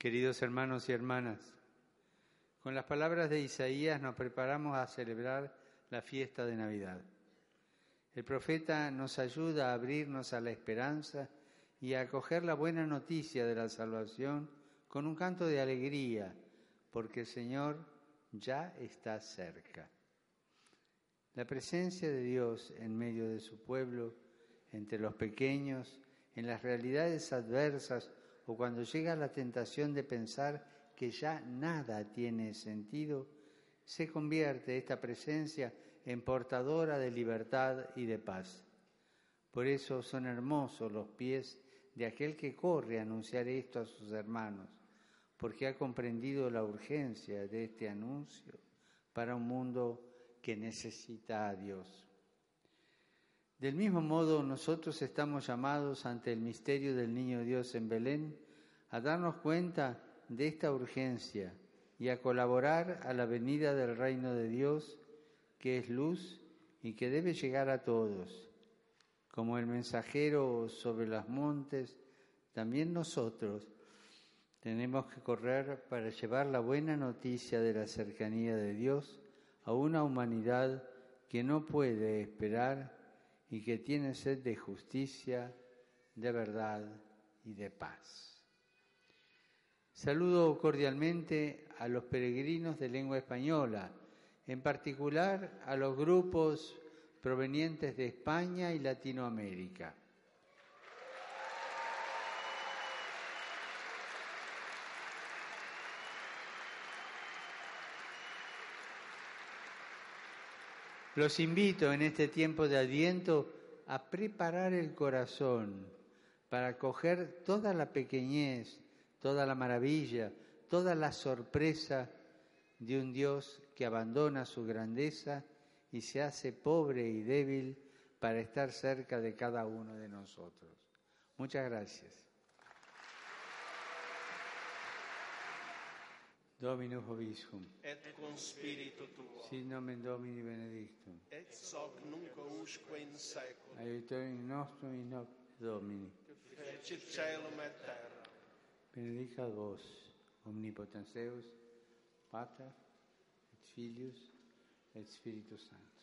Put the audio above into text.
Queridos hermanos y hermanas, con las palabras de Isaías nos preparamos a celebrar la fiesta de Navidad. El profeta nos ayuda a abrirnos a la esperanza y a acoger la buena noticia de la salvación con un canto de alegría, porque el Señor ya está cerca. La presencia de Dios en medio de su pueblo, entre los pequeños, en las realidades adversas o cuando llega la tentación de pensar que ya nada tiene sentido, se convierte esta presencia en portadora de libertad y de paz. Por eso son hermosos los pies de aquel que corre a anunciar esto a sus hermanos, porque ha comprendido la urgencia de este anuncio para un mundo que necesita a Dios. Del mismo modo, nosotros estamos llamados ante el misterio del Niño Dios en Belén a darnos cuenta de esta urgencia y a colaborar a la venida del reino de Dios, que es luz y que debe llegar a todos. Como el mensajero sobre los montes, también nosotros tenemos que correr para llevar la buena noticia de la cercanía de Dios a una humanidad que no puede esperar y que tiene sed de justicia, de verdad y de paz. Saludo cordialmente a los peregrinos de lengua española, en particular a los grupos provenientes de España y Latinoamérica. Los invito en este tiempo de Adviento a preparar el corazón para acoger toda la pequeñez, toda la maravilla, toda la sorpresa de un Dios que abandona su grandeza y se hace pobre y débil para estar cerca de cada uno de nosotros. Muchas gracias. Domino Hoviscum. Et cum spiritu tuo. Sit nomen Domini benedictum. Et soc nunc usque in seculum. Aiutorium nostrum in hoc Domini. Fecit caelum et terra. Benedicat vos, omnipotens Deus, Pater, et Filius, et Spiritus Sanctus.